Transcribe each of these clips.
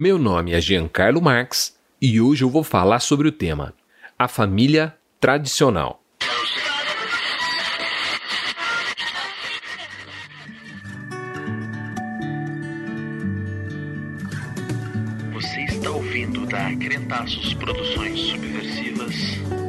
Meu nome é Giancarlo Marx e hoje eu vou falar sobre o tema A família tradicional. Você está ouvindo da Crentaços Produções Subversivas.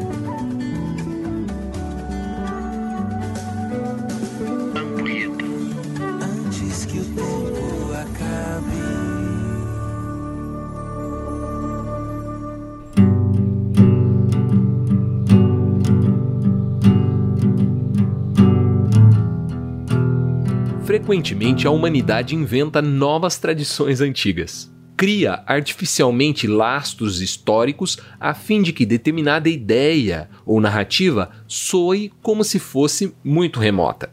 Frequentemente a humanidade inventa novas tradições antigas. Cria artificialmente lastros históricos a fim de que determinada ideia ou narrativa soe como se fosse muito remota.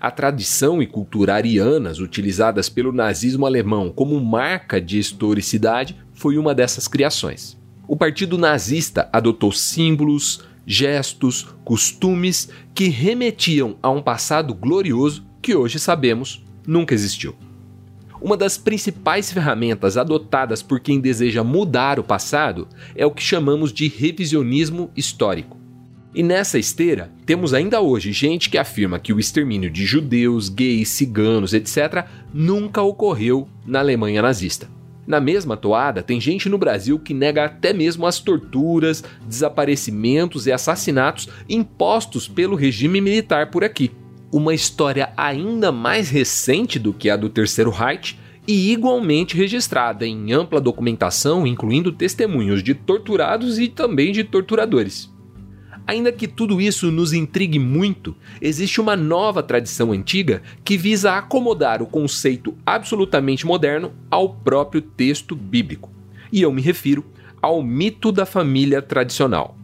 A tradição e cultura arianas utilizadas pelo nazismo alemão como marca de historicidade foi uma dessas criações. O partido nazista adotou símbolos, gestos, costumes que remetiam a um passado glorioso que hoje sabemos nunca existiu. Uma das principais ferramentas adotadas por quem deseja mudar o passado é o que chamamos de revisionismo histórico. E nessa esteira, temos ainda hoje gente que afirma que o extermínio de judeus, gays, ciganos, etc., nunca ocorreu na Alemanha nazista. Na mesma toada, tem gente no Brasil que nega até mesmo as torturas, desaparecimentos e assassinatos impostos pelo regime militar por aqui. Uma história ainda mais recente do que a do Terceiro Reich e igualmente registrada em ampla documentação, incluindo testemunhos de torturados e também de torturadores. Ainda que tudo isso nos intrigue muito, existe uma nova tradição antiga que visa acomodar o conceito absolutamente moderno ao próprio texto bíblico. E eu me refiro ao mito da família tradicional.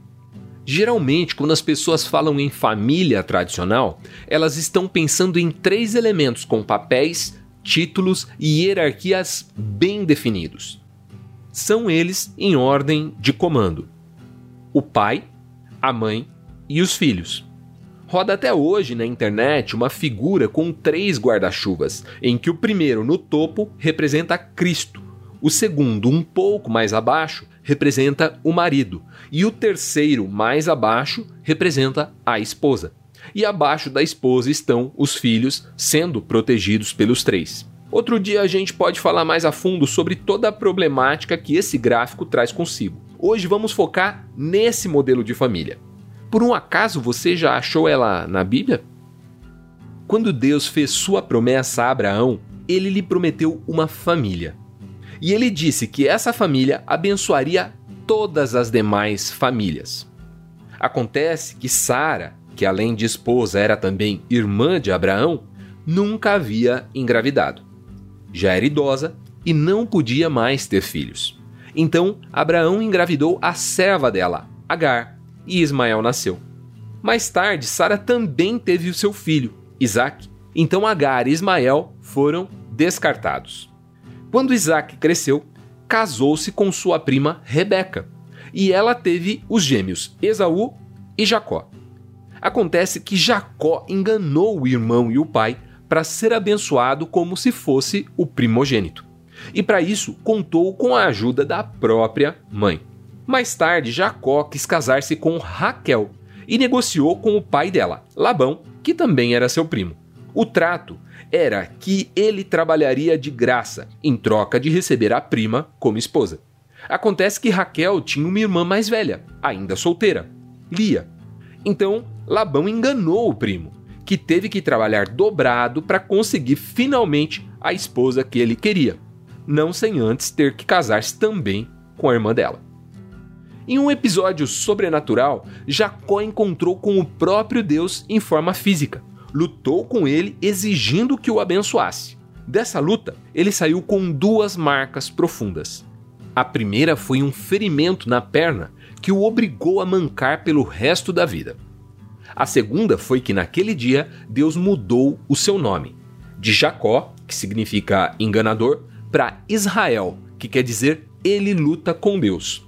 Geralmente, quando as pessoas falam em família tradicional, elas estão pensando em três elementos com papéis, títulos e hierarquias bem definidos. São eles em ordem de comando: o pai, a mãe e os filhos. Roda até hoje na internet uma figura com três guarda-chuvas, em que o primeiro no topo representa Cristo, o segundo, um pouco mais abaixo, representa o marido, e o terceiro, mais abaixo, representa a esposa. E abaixo da esposa estão os filhos, sendo protegidos pelos três. Outro dia a gente pode falar mais a fundo sobre toda a problemática que esse gráfico traz consigo. Hoje vamos focar nesse modelo de família. Por um acaso você já achou ela na Bíblia? Quando Deus fez sua promessa a Abraão, ele lhe prometeu uma família. E ele disse que essa família abençoaria todas as demais famílias. Acontece que Sara, que além de esposa era também irmã de Abraão, nunca havia engravidado. Já era idosa e não podia mais ter filhos. Então Abraão engravidou a serva dela, Agar, e Ismael nasceu. Mais tarde, Sara também teve o seu filho, Isaac. Então Agar e Ismael foram descartados. Quando Isaac cresceu, casou-se com sua prima Rebeca, e ela teve os gêmeos Esaú e Jacó. Acontece que Jacó enganou o irmão e o pai para ser abençoado como se fosse o primogênito. E para isso contou com a ajuda da própria mãe. Mais tarde, Jacó quis casar-se com Raquel e negociou com o pai dela, Labão, que também era seu primo. O trato era que ele trabalharia de graça em troca de receber a prima como esposa. Acontece que Raquel tinha uma irmã mais velha, ainda solteira, Lia. Então, Labão enganou o primo, que teve que trabalhar dobrado para conseguir finalmente a esposa que ele queria, não sem antes ter que casar-se também com a irmã dela. Em um episódio sobrenatural, Jacó encontrou com o próprio Deus em forma física. Lutou com ele, exigindo que o abençoasse. Dessa luta, ele saiu com duas marcas profundas. A primeira foi um ferimento na perna que o obrigou a mancar pelo resto da vida. A segunda foi que naquele dia Deus mudou o seu nome, de Jacó, que significa enganador, para Israel, que quer dizer ele luta com Deus.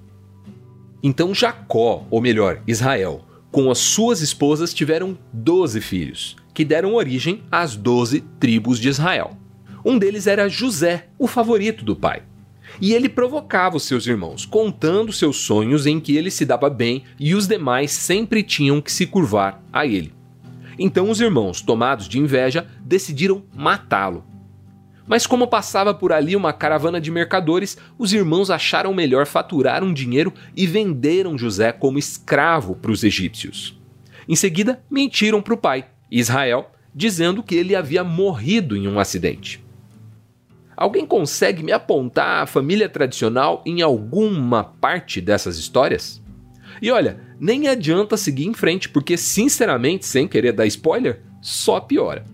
Então Jacó, ou melhor, Israel, com as suas esposas tiveram doze filhos, que deram origem às doze tribos de Israel. Um deles era José, o favorito do pai. E ele provocava os seus irmãos, contando seus sonhos em que ele se dava bem e os demais sempre tinham que se curvar a ele. Então os irmãos, tomados de inveja, decidiram matá-lo. Mas como passava por ali uma caravana de mercadores, os irmãos acharam melhor faturar um dinheiro e venderam José como escravo para os egípcios. Em seguida, mentiram para o pai, Israel, dizendo que ele havia morrido em um acidente. Alguém consegue me apontar a família tradicional em alguma parte dessas histórias? E olha, nem adianta seguir em frente, porque, sinceramente, sem querer dar spoiler, só piora.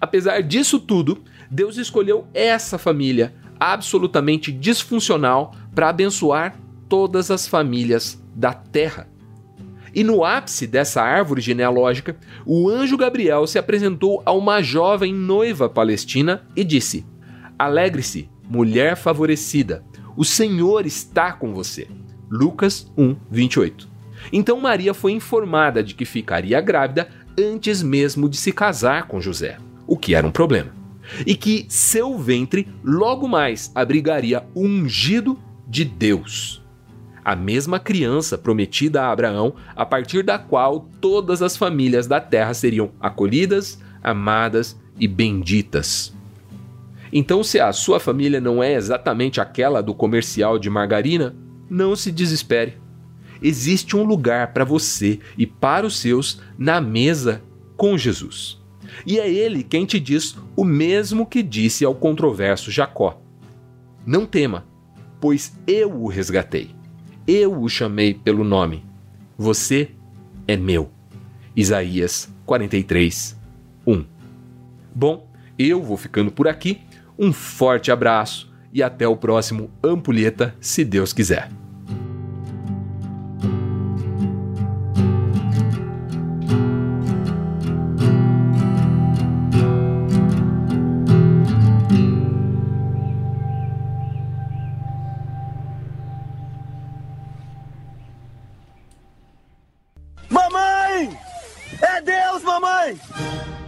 Apesar disso tudo, Deus escolheu essa família absolutamente disfuncional para abençoar todas as famílias da terra. E no ápice dessa árvore genealógica, o anjo Gabriel se apresentou a uma jovem noiva palestina e disse: Alegre-se, mulher favorecida, o Senhor está com você. Lucas 1, 28. Então Maria foi informada de que ficaria grávida antes mesmo de se casar com José, o que era um problema, e que seu ventre logo mais abrigaria o ungido de Deus. A mesma criança prometida a Abraão, a partir da qual todas as famílias da terra seriam acolhidas, amadas e benditas. Então, se a sua família não é exatamente aquela do comercial de margarina, não se desespere. Existe um lugar para você e para os seus na mesa com Jesus. E é ele quem te diz o mesmo que disse ao controverso Jacó: Não tema, pois eu o resgatei. Eu o chamei pelo nome. Você é meu. Isaías 43, 1. Bom, eu vou ficando por aqui. Um forte abraço e até o próximo Ampulheta, se Deus quiser. Mamãe! É Deus, mamãe!